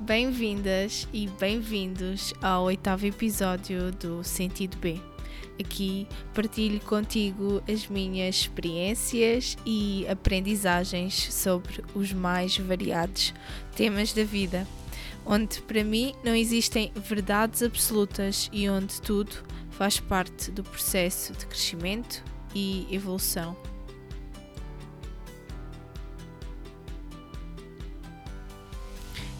Bem-vindas e bem-vindos ao oitavo episódio do Sentido B. Aqui partilho contigo as minhas experiências e aprendizagens sobre os mais variados temas da vida, onde para mim não existem verdades absolutas e onde tudo faz parte do processo de crescimento e evolução.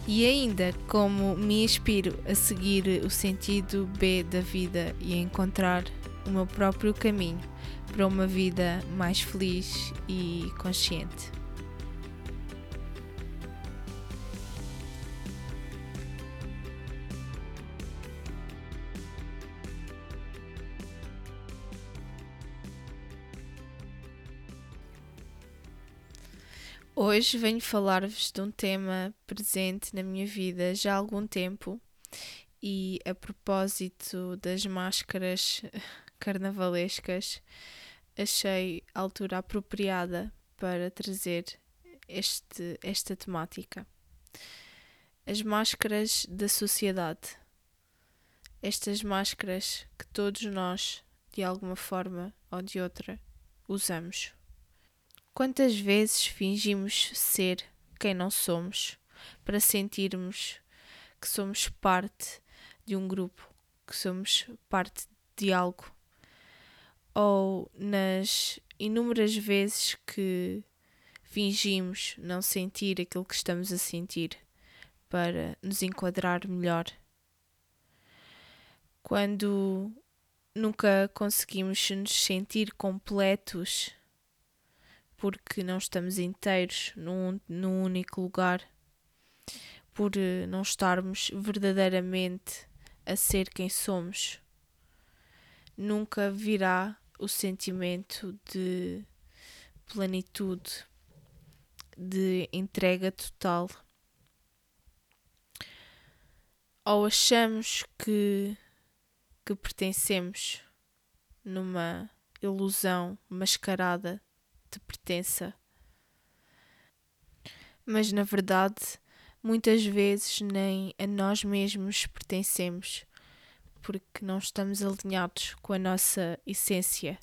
E ainda, como me inspiro a seguir o sentido B da vida e a encontrar o meu próprio caminho para uma vida mais feliz e consciente. Hoje venho falar-vos de um tema presente na minha vida já há algum tempo e a propósito das máscaras carnavalescas, achei a altura apropriada para trazer este, esta temática. As máscaras da sociedade. Estas máscaras que todos nós, de alguma forma ou de outra, usamos. Quantas vezes fingimos ser quem não somos para sentirmos que somos parte de um grupo, que somos parte de algo? Ou nas inúmeras vezes que fingimos não sentir aquilo que estamos a sentir para nos enquadrar melhor? Quando nunca conseguimos nos sentir completos porque não estamos inteiros num, num único lugar, por eh, não estarmos verdadeiramente a ser quem somos. Nunca virá o sentimento de plenitude, de entrega total. Ou achamos que, que pertencemos numa ilusão mascarada de pertença. Mas na verdade, muitas vezes nem a nós mesmos pertencemos, porque não estamos alinhados com a nossa essência.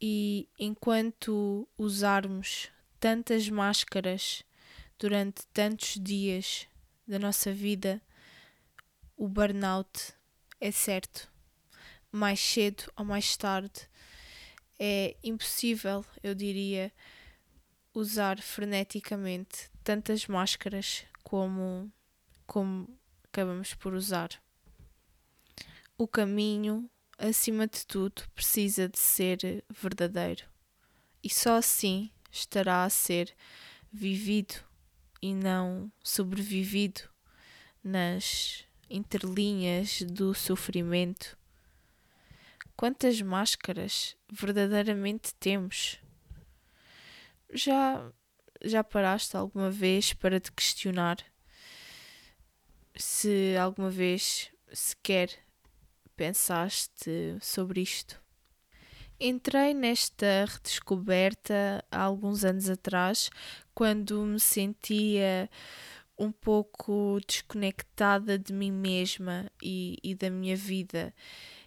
E enquanto usarmos tantas máscaras durante tantos dias da nossa vida, o burnout é certo. Mais cedo ou mais tarde é impossível, eu diria, usar freneticamente tantas máscaras como, como acabamos por usar. O caminho, acima de tudo, precisa de ser verdadeiro e só assim estará a ser vivido e não sobrevivido nas interlinhas do sofrimento Quantas máscaras verdadeiramente temos? Já já paraste alguma vez para te questionar se alguma vez sequer pensaste sobre isto? Entrei nesta redescoberta há alguns anos atrás, quando me sentia um pouco desconectada de mim mesma e, e da minha vida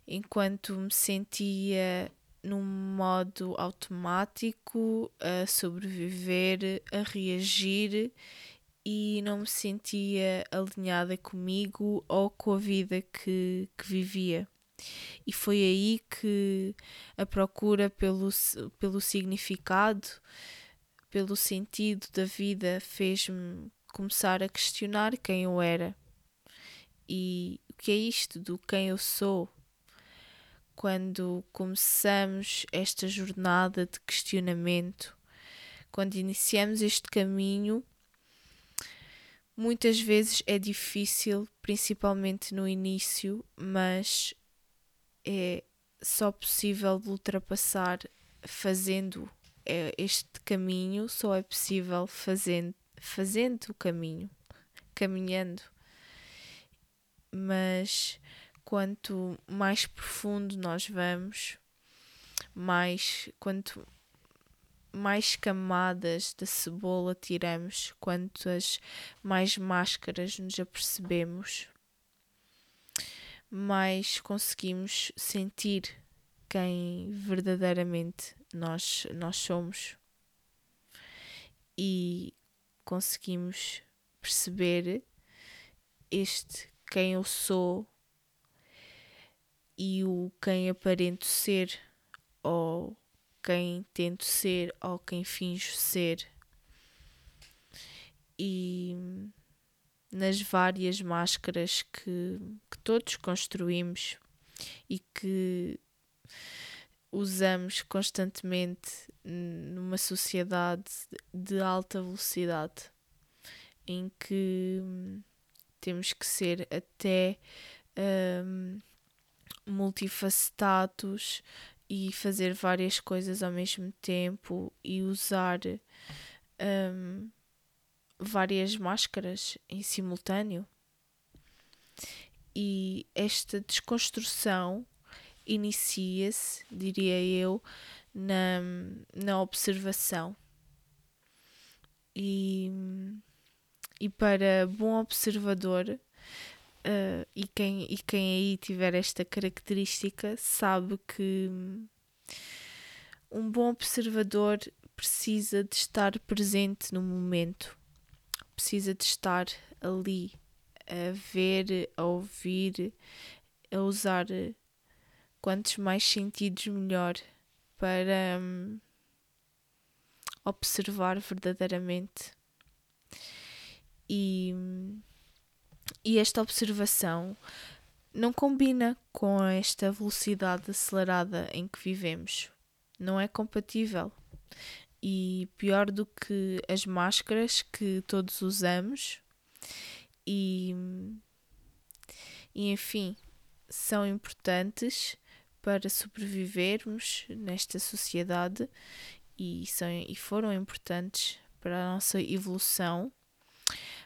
enquanto me sentia num modo automático a sobreviver, a reagir e não me sentia alinhada comigo ou com a vida que, que vivia. E foi aí que a procura pelo, pelo significado, pelo sentido da vida, fez-me começar a questionar quem eu era. E o que é isto do quem eu sou? Quando começamos esta jornada de questionamento, quando iniciamos este caminho, muitas vezes é difícil, principalmente no início, mas é só possível de ultrapassar fazendo é, este caminho, só é possível fazendo, fazendo o caminho, caminhando. Mas quanto mais profundo nós vamos, mais quanto mais camadas da cebola tiramos, quantas mais máscaras nos apercebemos, mais conseguimos sentir quem verdadeiramente nós, nós somos. E conseguimos perceber este quem eu sou e o quem aparento ser ou quem tento ser ou quem finjo ser. E nas várias máscaras que, que todos construímos e que usamos constantemente numa sociedade de alta velocidade em que temos que ser até um, multifacetados e fazer várias coisas ao mesmo tempo e usar um, várias máscaras em simultâneo. E esta desconstrução inicia-se, diria eu, na, na observação. E, e para bom observador, Uh, e, quem, e quem aí tiver esta característica sabe que um bom observador precisa de estar presente no momento, precisa de estar ali a ver, a ouvir, a usar quantos mais sentidos melhor para um, observar verdadeiramente. E e esta observação não combina com esta velocidade acelerada em que vivemos. Não é compatível. E pior do que as máscaras que todos usamos, e, e enfim, são importantes para sobrevivermos nesta sociedade e, são, e foram importantes para a nossa evolução.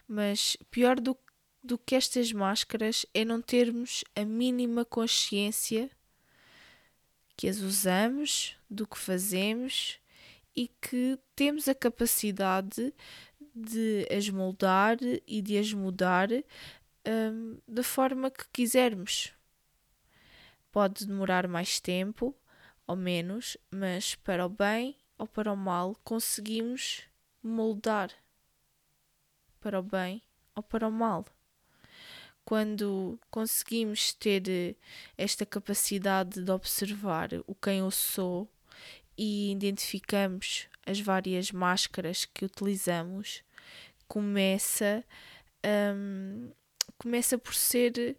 Mas pior do do que estas máscaras é não termos a mínima consciência que as usamos, do que fazemos e que temos a capacidade de as moldar e de as mudar um, da forma que quisermos. Pode demorar mais tempo ou menos, mas para o bem ou para o mal conseguimos moldar para o bem ou para o mal quando conseguimos ter eh, esta capacidade de observar o quem eu sou e identificamos as várias máscaras que utilizamos, começa, um, começa por ser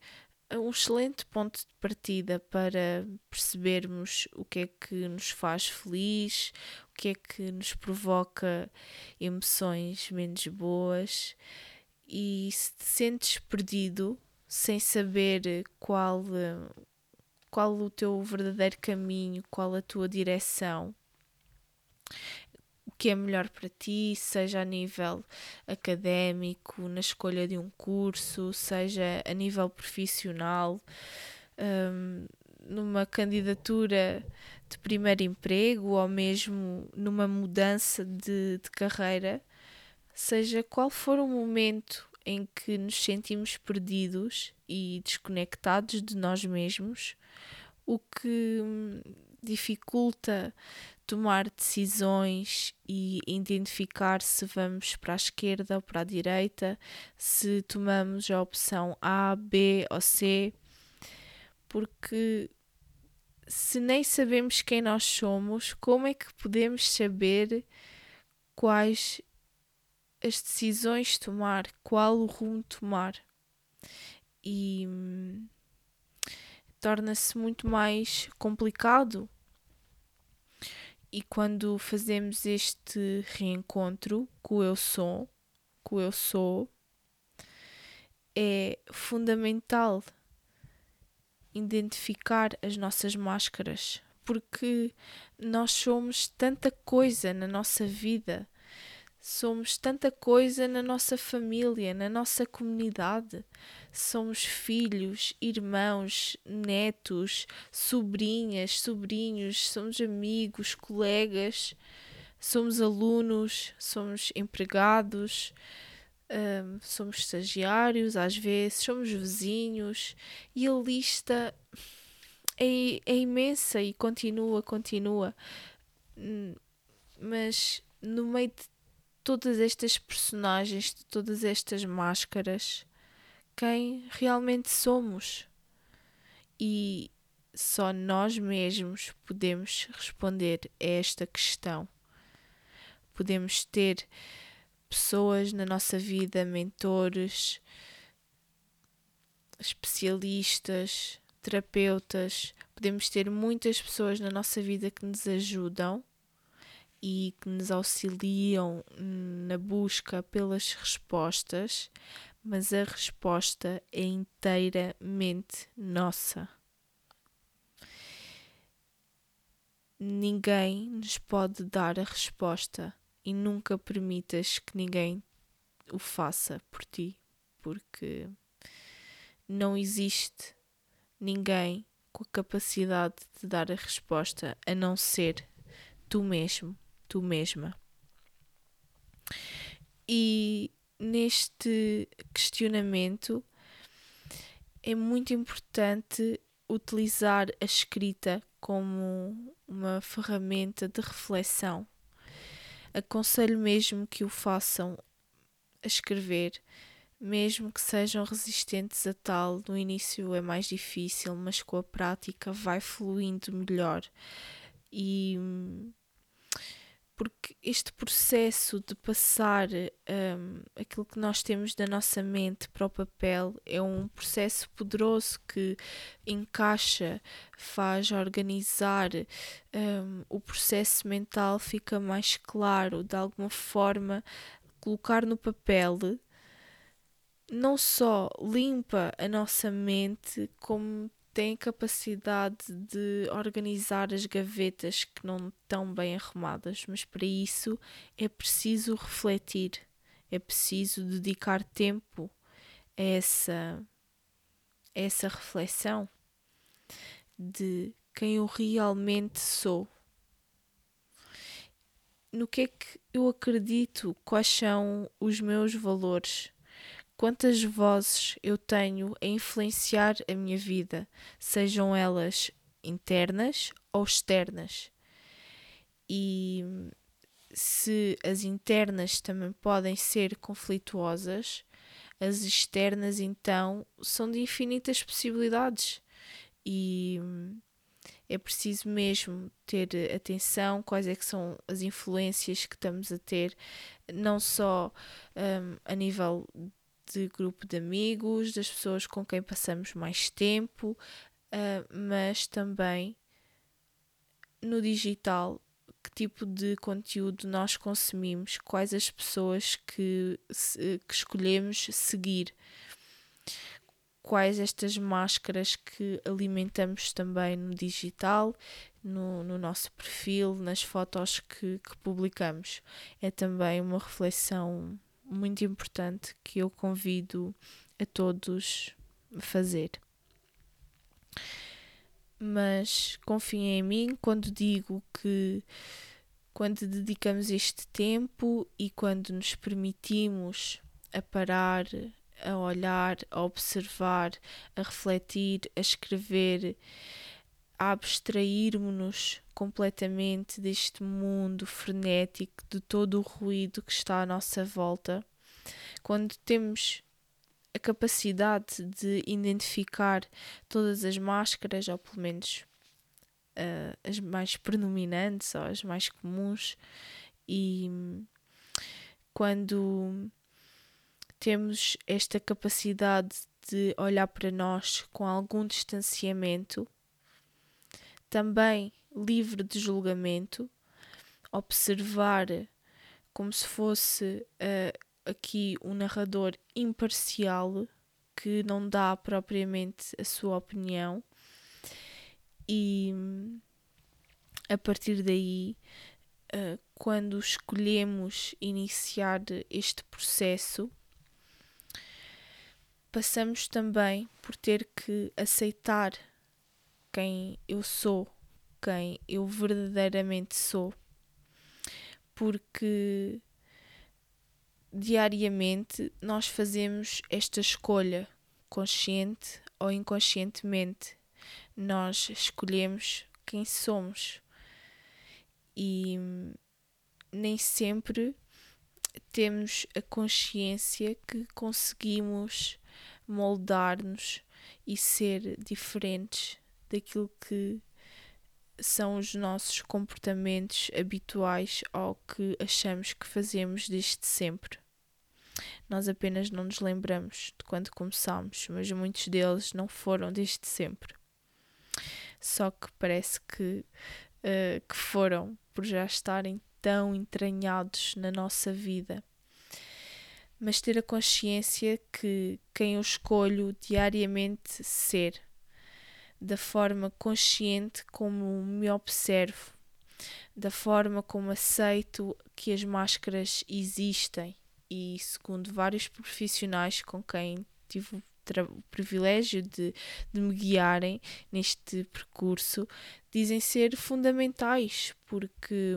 eh, um excelente ponto de partida para percebermos o que é que nos faz feliz, o que é que nos provoca emoções menos boas e se te sentes perdido sem saber qual, qual o teu verdadeiro caminho, qual a tua direção, o que é melhor para ti, seja a nível académico, na escolha de um curso, seja a nível profissional, um, numa candidatura de primeiro emprego ou mesmo numa mudança de, de carreira seja qual for o momento em que nos sentimos perdidos e desconectados de nós mesmos, o que hum, dificulta tomar decisões e identificar se vamos para a esquerda ou para a direita, se tomamos a opção A, B ou C, porque se nem sabemos quem nós somos, como é que podemos saber quais as decisões tomar, qual o rumo tomar. E hum, torna-se muito mais complicado. E quando fazemos este reencontro com o eu sou, com o eu sou, é fundamental identificar as nossas máscaras, porque nós somos tanta coisa na nossa vida Somos tanta coisa na nossa família, na nossa comunidade. Somos filhos, irmãos, netos, sobrinhas, sobrinhos, somos amigos, colegas. somos alunos, somos empregados, um, somos estagiários, às vezes, somos vizinhos, e a lista é, é imensa e continua, continua. Hum, mas no meio de todas estas personagens, de todas estas máscaras, quem realmente somos? E só nós mesmos podemos responder a esta questão. Podemos ter pessoas na nossa vida, mentores, especialistas, terapeutas, podemos ter muitas pessoas na nossa vida que nos ajudam e que nos auxiliam na busca pelas respostas, mas a resposta é inteiramente nossa. Ninguém nos pode dar a resposta e nunca permitas que ninguém o faça por ti, porque não existe ninguém com a capacidade de dar a resposta a não ser tu mesmo, tu mesma. E neste questionamento é muito importante utilizar a escrita como uma ferramenta de reflexão aconselho mesmo que o façam a escrever, mesmo que sejam resistentes a tal. No início é mais difícil, mas com a prática vai fluindo melhor. E porque este processo de passar um, aquilo que nós temos da nossa mente para o papel é um processo poderoso que encaixa, faz organizar um, o processo mental, fica mais claro, de alguma forma, colocar no papel não só limpa a nossa mente, como tem capacidade de organizar as gavetas que não estão bem arrumadas, mas para isso é preciso refletir, é preciso dedicar tempo a essa, a essa reflexão de quem eu realmente sou. No que é que eu acredito, quais são os meus valores quantas vozes eu tenho a influenciar a minha vida, sejam elas internas ou externas. E se as internas também podem ser conflituosas, as externas então são de infinitas possibilidades. E é preciso mesmo ter atenção quais é que são as influências que estamos a ter, não só um, a nível de grupo de amigos, das pessoas com quem passamos mais tempo, uh, mas também no digital, que tipo de conteúdo nós consumimos, quais as pessoas que, que escolhemos seguir, quais estas máscaras que alimentamos também no digital, no, no nosso perfil, nas fotos que, que publicamos. É também uma reflexão muito importante que eu convido a todos a fazer. Mas confiem em mim quando digo que quando dedicamos este tempo e quando nos permitimos a parar, a olhar, a observar, a refletir, a escrever, a abstrairmos-nos completamente deste mundo frenético, de todo o ruído que está à nossa volta, quando temos a capacidade de identificar todas as máscaras, ou pelo menos uh, as mais predominantes ou as mais comuns, e quando temos esta capacidade de olhar para nós com algum distanciamento, também livre de julgamento, observar como se fosse uh, aqui um narrador imparcial que não dá propriamente a sua opinião. E a partir daí uh, quando escolhemos iniciar este processo passamos também por ter que aceitar quem eu sou, quem eu verdadeiramente sou. Porque diariamente nós fazemos esta escolha, consciente ou inconscientemente. Nós escolhemos quem somos. E nem sempre temos a consciência que conseguimos moldar-nos e ser diferentes daquilo que são os nossos comportamentos habituais ou que achamos que fazemos desde sempre. Nós apenas não nos lembramos de quando começámos, mas muitos deles não foram desde sempre. Só que parece que, uh, que foram por já estarem tão entranhados na nossa vida. Mas ter a consciência que quem eu escolho diariamente ser, da forma consciente como me observo, da forma como aceito que as máscaras existem. E, segundo vários profissionais com quem tive o privilégio de, de me guiarem neste percurso, dizem ser fundamentais, porque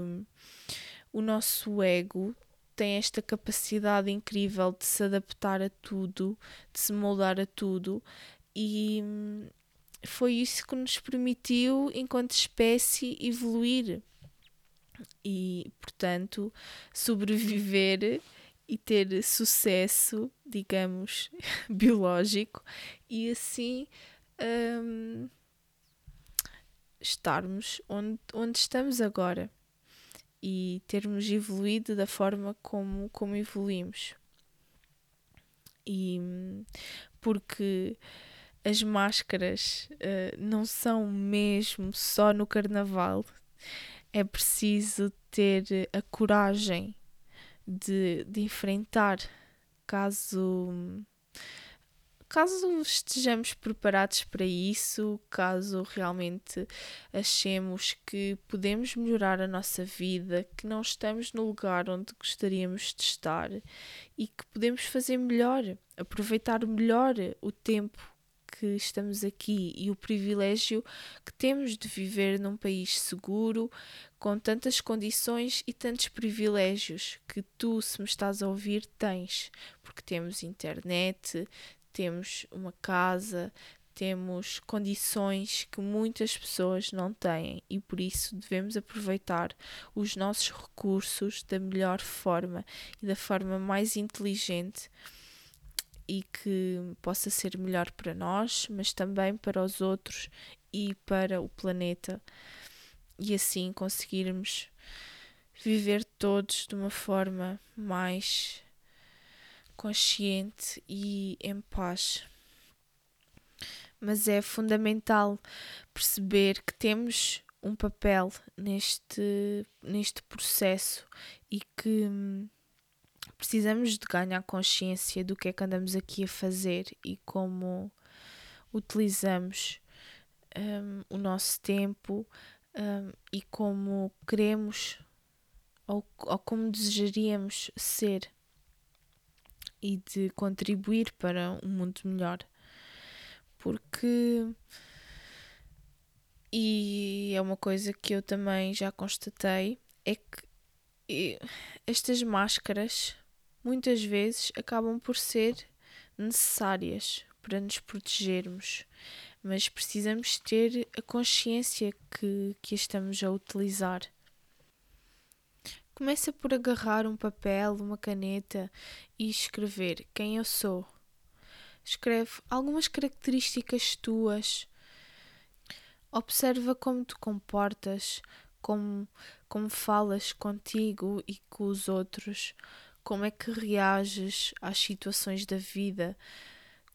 o nosso ego tem esta capacidade incrível de se adaptar a tudo, de se moldar a tudo, e foi isso que nos permitiu, enquanto espécie, evoluir e, portanto, sobreviver e ter sucesso, digamos, biológico e assim um, estarmos onde, onde estamos agora e termos evoluído da forma como, como evoluímos. E porque as máscaras uh, não são mesmo só no carnaval, é preciso ter a coragem de, de enfrentar caso caso estejamos preparados para isso, caso realmente achemos que podemos melhorar a nossa vida, que não estamos no lugar onde gostaríamos de estar e que podemos fazer melhor, aproveitar melhor o tempo que estamos aqui e o privilégio que temos de viver num país seguro, com tantas condições e tantos privilégios que tu, se me estás a ouvir, tens, porque temos internet, temos uma casa, temos condições que muitas pessoas não têm e por isso devemos aproveitar os nossos recursos da melhor forma e da forma mais inteligente e que possa ser melhor para nós, mas também para os outros e para o planeta, e assim conseguirmos viver todos de uma forma mais consciente e em paz. Mas é fundamental perceber que temos um papel neste, neste processo e que hum, precisamos de ganhar consciência do que é que andamos aqui a fazer e como utilizamos um, o nosso tempo um, e como queremos ou, ou como desejaríamos ser e de contribuir para um mundo melhor. Porque e é uma coisa que eu também já constatei é que estas máscaras muitas vezes acabam por ser necessárias para nos protegermos, mas precisamos ter a consciência que, que estamos a utilizar. Começa por agarrar um papel, uma caneta e escrever quem eu sou. Escreve algumas características tuas. Observa como te comportas, como, como falas contigo e com os outros como é que reages às situações da vida,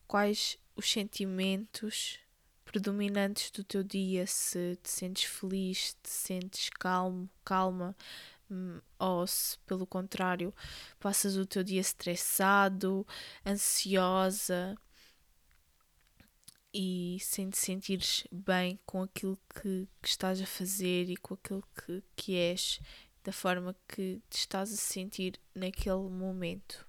quais os sentimentos predominantes do teu dia, se te sentes feliz, te sentes calmo, calma, hum, ou se pelo contrário passas o teu dia estressado, ansiosa e sem te sentires bem com aquilo que, que estás a fazer e com aquilo que, que és da forma que te estás a sentir naquele momento.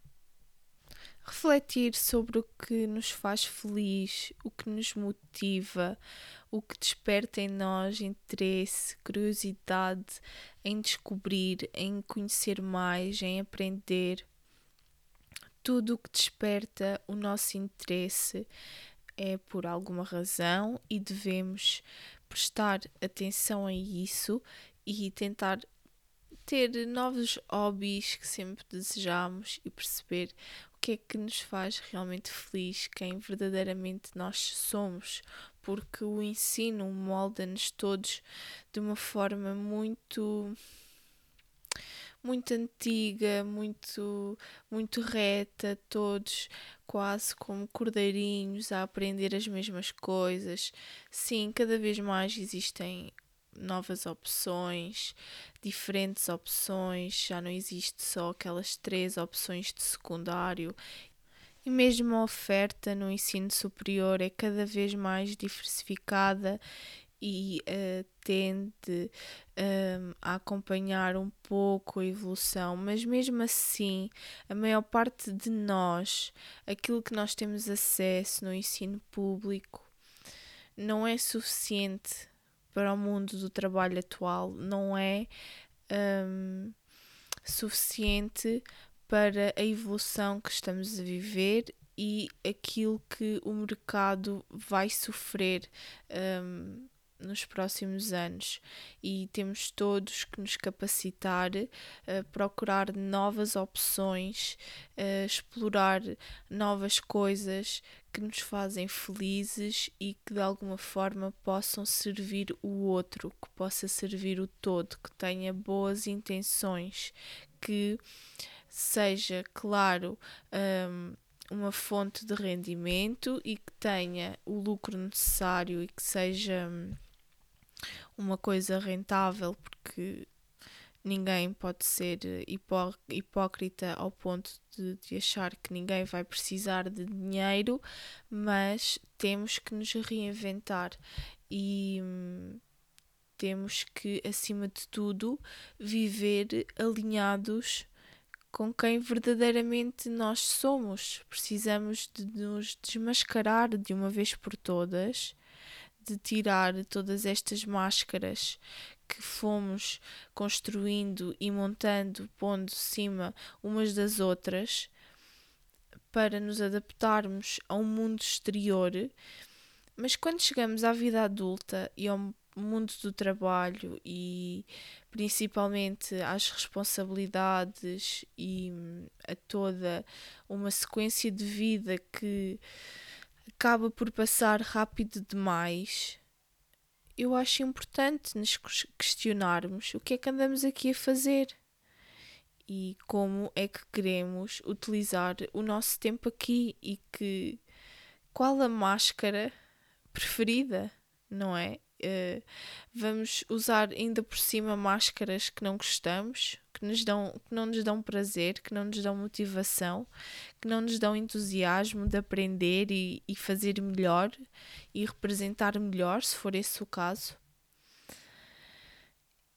Refletir sobre o que nos faz feliz, o que nos motiva, o que desperta em nós interesse, curiosidade em descobrir, em conhecer mais, em aprender. Tudo o que desperta o nosso interesse é por alguma razão e devemos prestar atenção a isso e tentar ter novos hobbies que sempre desejamos e perceber o que é que nos faz realmente feliz, quem verdadeiramente nós somos, porque o ensino molda-nos todos de uma forma muito muito antiga, muito muito reta, todos quase como cordeirinhos a aprender as mesmas coisas. Sim, cada vez mais existem novas opções, diferentes opções, já não existe só aquelas três opções de secundário. E mesmo a oferta no ensino superior é cada vez mais diversificada e uh, tende uh, a acompanhar um pouco a evolução, mas mesmo assim, a maior parte de nós, aquilo que nós temos acesso no ensino público, não é suficiente para o mundo do trabalho atual, não é um, suficiente para a evolução que estamos a viver e aquilo que o mercado vai sofrer um, nos próximos anos. E temos todos que nos capacitar, uh, procurar novas opções, uh, explorar novas coisas que nos fazem felizes e que de alguma forma possam servir o outro, que possa servir o todo, que tenha boas intenções, que seja, claro, um, uma fonte de rendimento e que tenha o lucro necessário e que seja hum, uma coisa rentável, porque ninguém pode ser hipó hipócrita ao ponto de, de, achar que ninguém vai precisar de dinheiro, mas temos que nos reinventar e hum, temos que, acima de tudo, viver alinhados com quem verdadeiramente nós somos. Precisamos de nos desmascarar de uma vez por todas de tirar todas estas máscaras que fomos construindo e montando, pondo cima umas das outras, para nos adaptarmos a um mundo exterior. Mas quando chegamos à vida adulta e ao mundo do trabalho e principalmente às responsabilidades e a toda uma sequência de vida que acaba por passar rápido demais, eu acho importante nos questionarmos o que é que andamos aqui a fazer e como é que queremos utilizar o nosso tempo aqui e que qual a máscara preferida, não é? Uh, vamos usar ainda por cima máscaras que não gostamos, que, nos dão, que não nos dão prazer, que não nos dão motivação, que não nos dão entusiasmo de aprender e, e fazer melhor e representar melhor, se for esse o caso.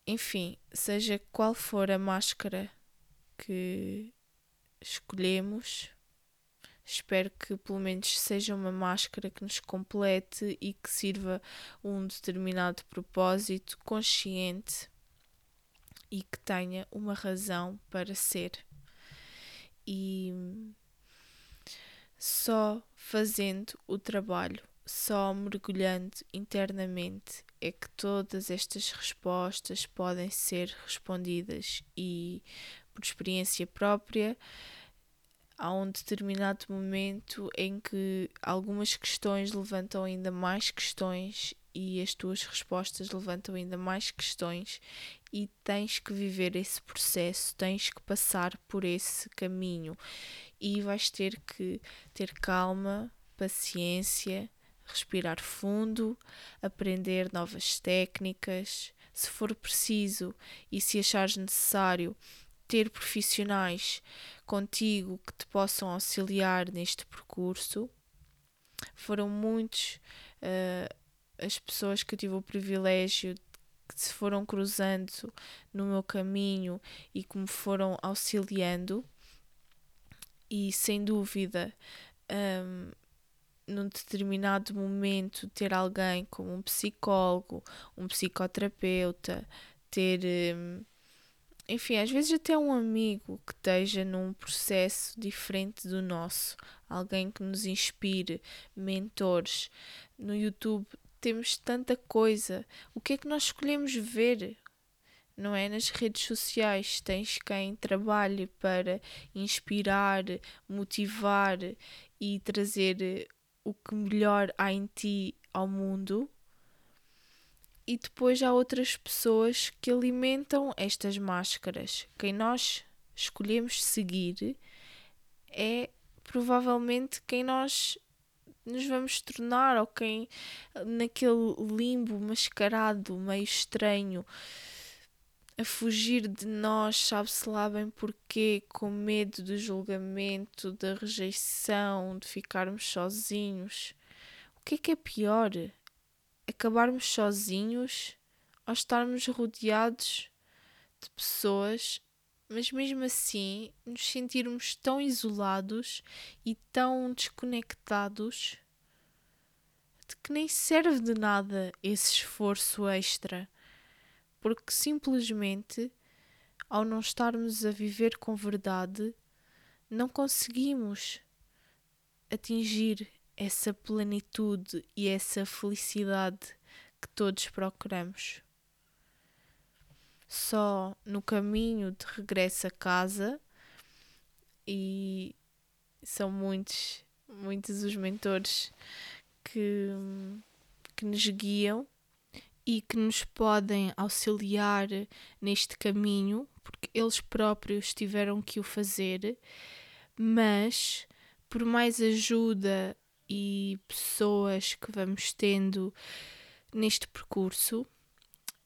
Enfim, seja qual for a máscara que escolhemos, Espero que pelo menos seja uma máscara que nos complete e que sirva um determinado propósito consciente e que tenha uma razão para ser. E só fazendo o trabalho, só mergulhando internamente, é que todas estas respostas podem ser respondidas e, por experiência própria, há um determinado momento em que algumas questões levantam ainda mais questões e as tuas respostas levantam ainda mais questões e tens que viver esse processo, tens que passar por esse caminho. E vais ter que ter calma, paciência, respirar fundo, aprender novas técnicas, se for preciso e se achares necessário, ter profissionais contigo que te possam auxiliar neste percurso. Foram muitos uh, as pessoas que eu tive o privilégio que se foram cruzando no meu caminho e que me foram auxiliando, e sem dúvida um, num determinado momento ter alguém como um psicólogo, um psicoterapeuta, ter. Hum, enfim, às vezes até um amigo que esteja num processo diferente do nosso, alguém que nos inspire, mentores. No YouTube temos tanta coisa. O que é que nós escolhemos ver? Não é? Nas redes sociais tens quem trabalhe para inspirar, motivar e trazer o que melhor há em ti ao mundo. E depois há outras pessoas que alimentam estas máscaras. Quem nós escolhemos seguir é provavelmente quem nós nos vamos tornar ou quem naquele limbo mascarado, meio estranho, a fugir de nós, sabe-se lá bem porquê, com medo do julgamento, da rejeição, de ficarmos sozinhos. O que é que é pior? Acabarmos sozinhos ou estarmos rodeados de pessoas, mas mesmo assim nos sentirmos tão isolados e tão desconectados de que nem serve de nada esse esforço extra. Porque simplesmente, ao não estarmos a viver com verdade, não conseguimos atingir essa plenitude e essa felicidade que todos procuramos. Só no caminho de regresso a casa, e são muitos, muitos os mentores que, que nos guiam e que nos podem auxiliar neste caminho, porque eles próprios tiveram que o fazer, mas por mais ajuda e pessoas que vamos tendo neste percurso,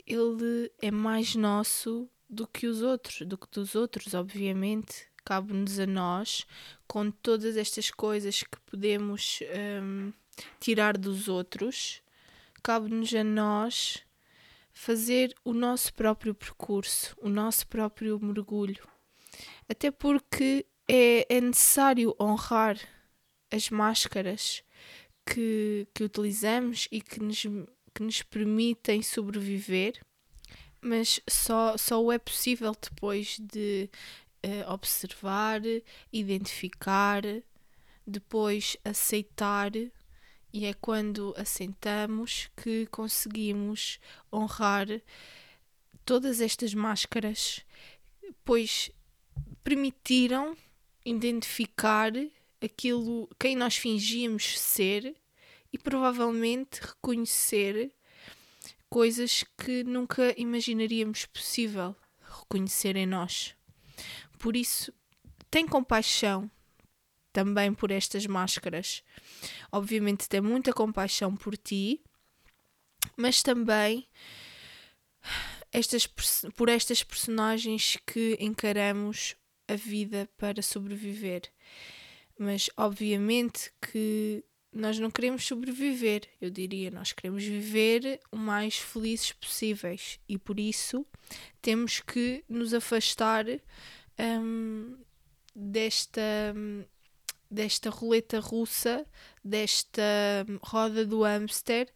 ele é mais nosso do que os outros, do que dos outros, obviamente. Cabe-nos a nós, com todas estas coisas que podemos um, tirar dos outros, cabe-nos a nós fazer o nosso próprio percurso, o nosso próprio mergulho. Até porque é, é necessário honrar as máscaras que, que utilizamos e que nos, que nos permitem sobreviver, mas só, só o é possível depois de uh, observar, identificar, depois aceitar. E é quando assentamos que conseguimos honrar todas estas máscaras, pois permitiram identificar aquilo quem nós fingíamos ser e provavelmente reconhecer coisas que nunca imaginaríamos possível reconhecer em nós. Por isso, tem compaixão também por estas máscaras. Obviamente tem muita compaixão por ti, mas também estas, por estas personagens que encaramos a vida para sobreviver. Mas obviamente que nós não queremos sobreviver, eu diria, nós queremos viver o mais felizes possíveis e por isso temos que nos afastar hum, desta hum, desta roleta russa, desta roda do hamster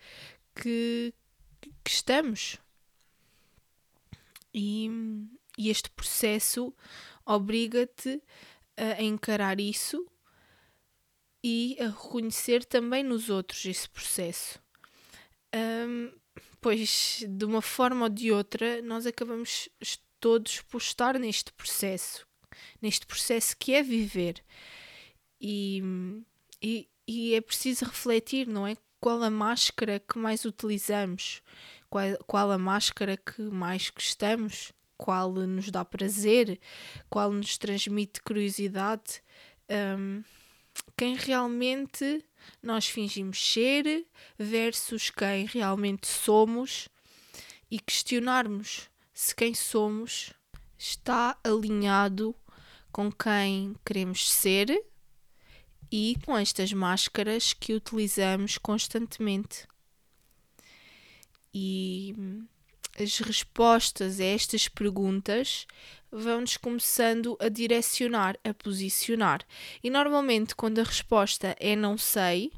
que, que estamos. E, e este processo obriga-te a encarar isso e a reconhecer também nos outros esse processo. Um, pois, de uma forma ou de outra, nós acabamos todos por estar neste processo, neste processo que é viver. E, e, e é preciso refletir, não é? Qual a máscara que mais utilizamos? Qual, qual a máscara que mais gostamos? Qual nos dá prazer? Qual nos transmite curiosidade? Um, quem realmente nós fingimos ser versus quem realmente somos e questionarmos se quem somos está alinhado com quem queremos ser e com estas máscaras que utilizamos constantemente. E as respostas a estas perguntas vão-nos começando a direcionar, a posicionar. E normalmente, quando a resposta é não sei,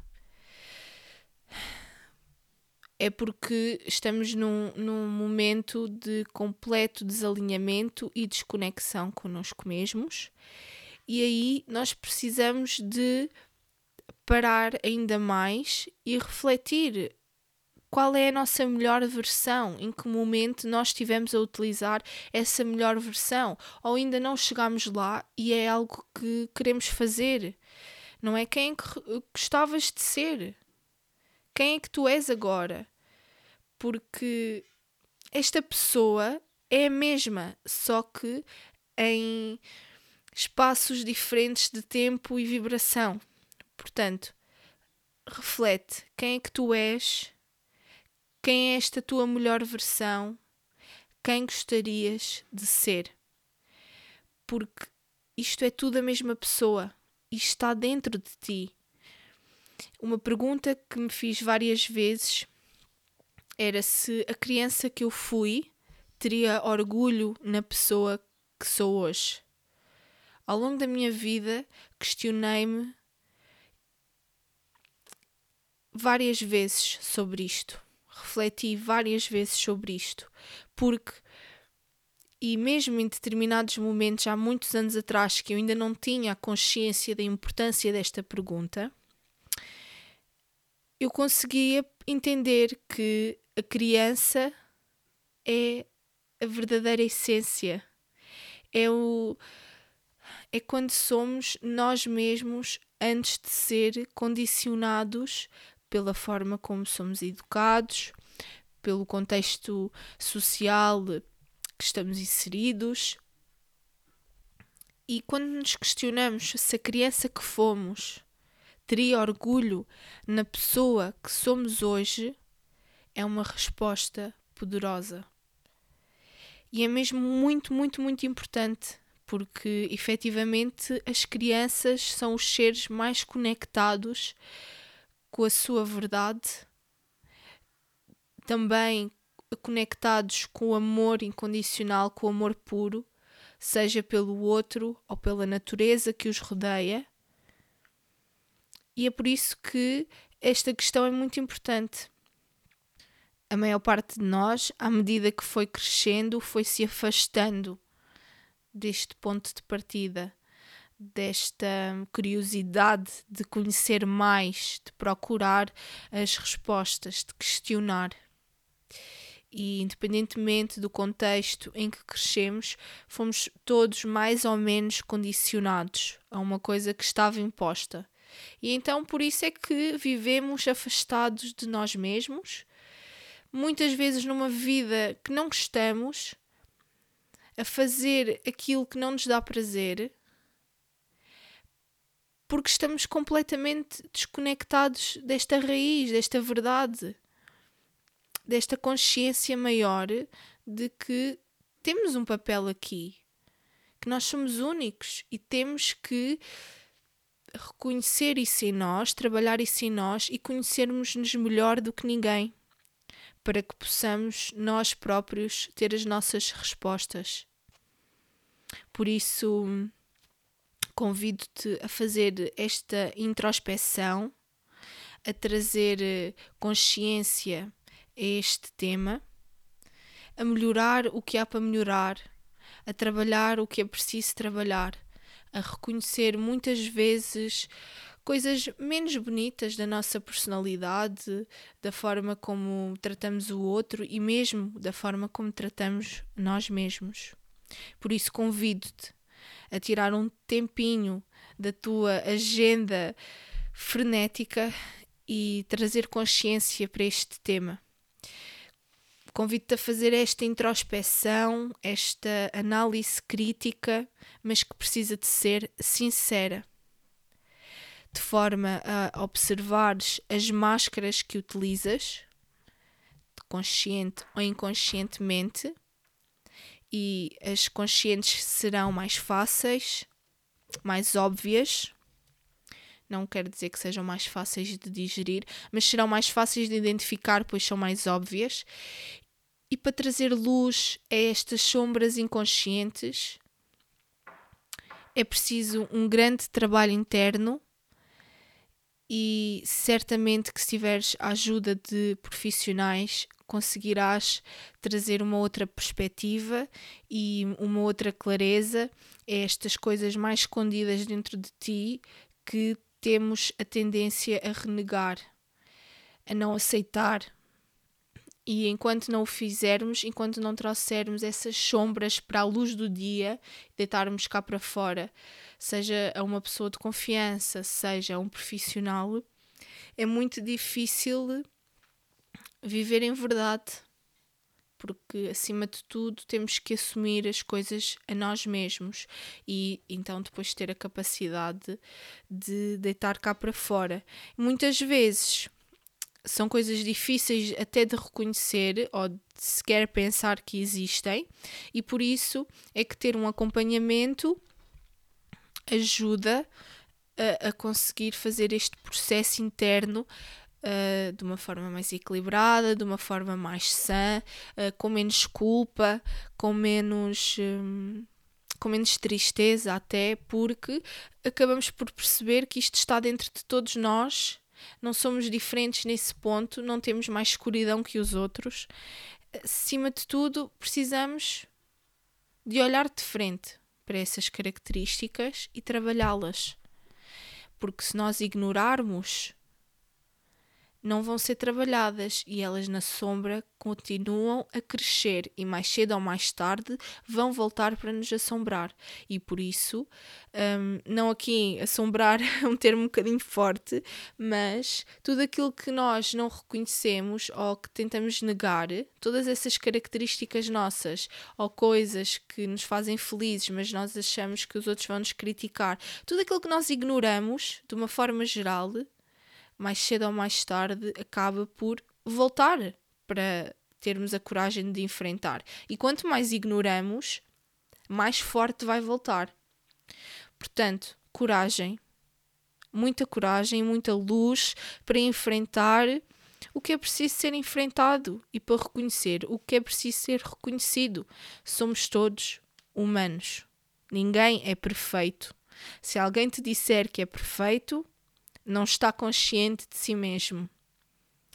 é porque estamos num, num momento de completo desalinhamento e desconexão connosco mesmos, e aí nós precisamos de parar ainda mais e refletir qual é a nossa melhor versão, em que momento nós estivemos a utilizar essa melhor versão, ou ainda não chegamos lá e é algo que queremos fazer. Não é quem que gostavas de ser. Quem é que tu és agora? Porque esta pessoa é a mesma, só que em espaços diferentes de tempo e vibração. Portanto, reflete quem é que tu és, quem é esta tua melhor versão, quem gostarias de ser. Porque isto é tudo a mesma pessoa e está dentro de ti. Uma pergunta que me fiz várias vezes era se a criança que eu fui teria orgulho na pessoa que sou hoje. Ao longo da minha vida, questionei-me várias vezes sobre isto. Refleti várias vezes sobre isto. Porque, e mesmo em determinados momentos, há muitos anos atrás, que eu ainda não tinha a consciência da importância desta pergunta, eu conseguia entender que a criança é a verdadeira essência. É o é quando somos nós mesmos antes de ser condicionados pela forma como somos educados, pelo contexto social que estamos inseridos. E quando nos questionamos se a criança que fomos teria orgulho na pessoa que somos hoje, é uma resposta poderosa. E é mesmo muito, muito, muito importante, porque efetivamente as crianças são os seres mais conectados com a sua verdade, também conectados com o amor incondicional, com o amor puro, seja pelo outro ou pela natureza que os rodeia e é por isso que esta questão é muito importante. A maior parte de nós, à medida que foi crescendo, foi se afastando deste ponto de partida, desta curiosidade de conhecer mais, de procurar as respostas, de questionar. E independentemente do contexto em que crescemos, fomos todos mais ou menos condicionados a uma coisa que estava imposta. E então por isso é que vivemos afastados de nós mesmos, muitas vezes numa vida que não gostamos, a fazer aquilo que não nos dá prazer, porque estamos completamente desconectados desta raiz, desta verdade, desta consciência maior de que temos um papel aqui, que nós somos únicos e temos que reconhecer isso em nós, trabalhar isso em nós e conhecermos-nos melhor do que ninguém, para que possamos nós próprios ter as nossas respostas. Por isso, convido-te a fazer esta introspeção, a trazer eh, consciência este tema, a melhorar o que há para melhorar, a trabalhar o que é preciso trabalhar a reconhecer muitas vezes coisas menos bonitas da nossa personalidade, da forma como tratamos o outro e mesmo da forma como tratamos nós mesmos. Por isso convido-te a tirar um tempinho da tua agenda frenética e trazer consciência para este tema. Convido-te a fazer esta introspeção, esta análise crítica, mas que precisa de ser sincera, de forma a observares as máscaras que utilizas, consciente ou inconscientemente, e as conscientes serão mais fáceis, mais óbvias. Não quero dizer que sejam mais fáceis de digerir, mas serão mais fáceis de identificar, pois são mais óbvias, e para trazer luz a estas sombras inconscientes é preciso um grande trabalho interno e certamente que se tiveres a ajuda de profissionais conseguirás trazer uma outra perspectiva e uma outra clareza a estas coisas mais escondidas dentro de ti que temos a tendência a renegar, a não aceitar. E enquanto não o fizermos, enquanto não trouxermos essas sombras para a luz do dia, deitarmos cá para fora, seja a uma pessoa de confiança, seja a um profissional, é muito difícil viver em verdade. Porque, acima de tudo, temos que assumir as coisas a nós mesmos e então depois ter a capacidade de deitar cá para fora. Muitas vezes são coisas difíceis até de reconhecer ou de sequer pensar que existem, e por isso é que ter um acompanhamento ajuda a, a conseguir fazer este processo interno uh, de uma forma mais equilibrada, de uma forma mais sã, uh, com menos culpa, com menos. Um, com menos tristeza, até porque acabamos por perceber que isto está dentro de todos nós, não somos diferentes nesse ponto, não temos mais escuridão que os outros. Acima de tudo, precisamos de olhar de frente para essas características e trabalhá-las. Porque se nós ignorarmos não vão ser trabalhadas e elas na sombra continuam a crescer e mais cedo ou mais tarde vão voltar para nos assombrar. E por isso, um, não aqui assombrar é um termo um bocadinho forte, mas tudo aquilo que nós não reconhecemos ou que tentamos negar, todas essas características nossas ou coisas que nos fazem felizes, mas nós achamos que os outros vão nos criticar, tudo aquilo que nós ignoramos de uma forma geral mais cedo ou mais tarde acaba por voltar para termos a coragem de enfrentar. E quanto mais ignoramos, mais forte vai voltar. Portanto, coragem. Muita coragem, muita luz para enfrentar o que é preciso ser enfrentado e para reconhecer o que é preciso ser reconhecido. Somos todos humanos. Ninguém é perfeito. Se alguém te disser que é perfeito, não está consciente de si mesmo,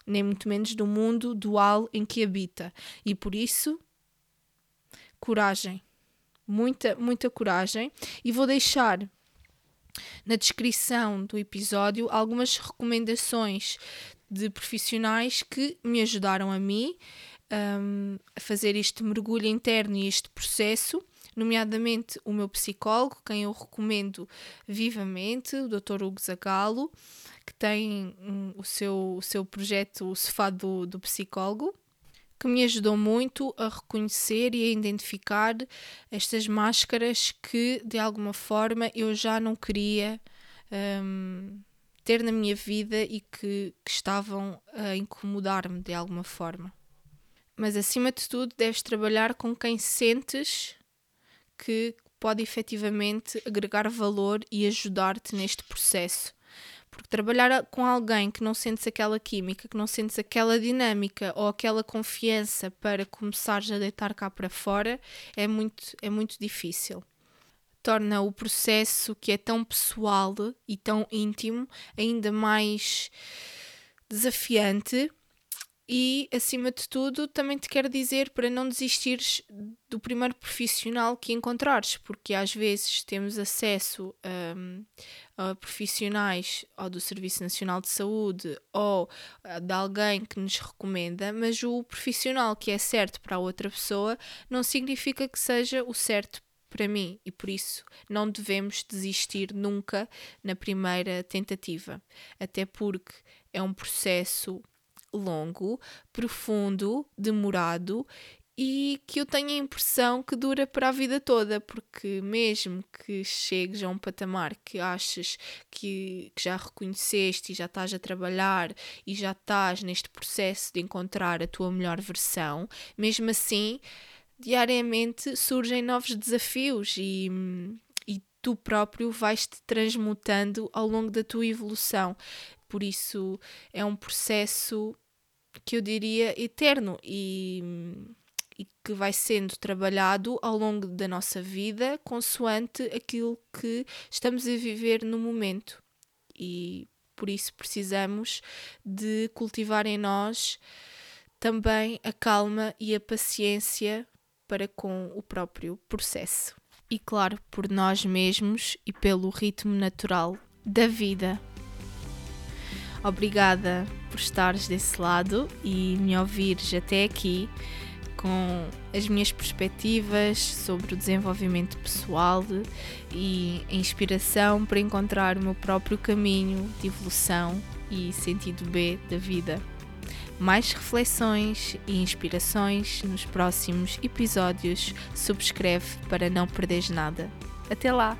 nem muito menos do mundo dual em que habita. E por isso, coragem. Muita, muita coragem. E vou deixar na descrição do episódio algumas recomendações de profissionais que me ajudaram a mim um, a fazer este mergulho interno e este processo nomeadamente o meu psicólogo, quem eu recomendo vivamente, o Dr. Hugo Zagalo, que tem um, o, seu, o seu projeto O Sofá do, do Psicólogo, que me ajudou muito a reconhecer e a identificar estas máscaras que, de alguma forma, eu já não queria um, ter na minha vida e que, que estavam a incomodar-me de alguma forma. Mas, acima de tudo, deves trabalhar com quem sentes que pode efetivamente agregar valor e ajudar-te neste processo. Porque trabalhar com alguém que não sentes aquela química, que não sentes aquela dinâmica ou aquela confiança para começares a deitar cá para fora é muito, é muito difícil. Torna o processo que é tão pessoal e tão íntimo ainda mais desafiante e, acima de tudo, também te quero dizer para não desistires do primeiro profissional que encontrares, porque às vezes temos acesso um, a profissionais ou do Serviço Nacional de Saúde ou de alguém que nos recomenda, mas o profissional que é certo para a outra pessoa não significa que seja o certo para mim. E por isso não devemos desistir nunca na primeira tentativa, até porque é um processo longo, profundo, demorado e que eu tenho a impressão que dura para a vida toda, porque mesmo que chegues a um patamar que achas que, que, já reconheceste e já estás a trabalhar e já estás neste processo de encontrar a tua melhor versão, mesmo assim, diariamente surgem novos desafios e, e tu próprio vais-te transmutando ao longo da tua evolução. Por isso é um processo que eu diria eterno e, e que vai sendo trabalhado ao longo da nossa vida, consoante aquilo que estamos a viver no momento. E por isso precisamos de cultivar em nós também a calma e a paciência para com o próprio processo. E claro, por nós mesmos e pelo ritmo natural da vida. Obrigada por estares desse lado e me ouvires até aqui com as minhas perspectivas sobre o desenvolvimento pessoal e a inspiração para encontrar o meu próprio caminho de evolução e sentido B da vida. Mais reflexões e inspirações nos próximos episódios. Subscreve para não perderes nada. Até lá!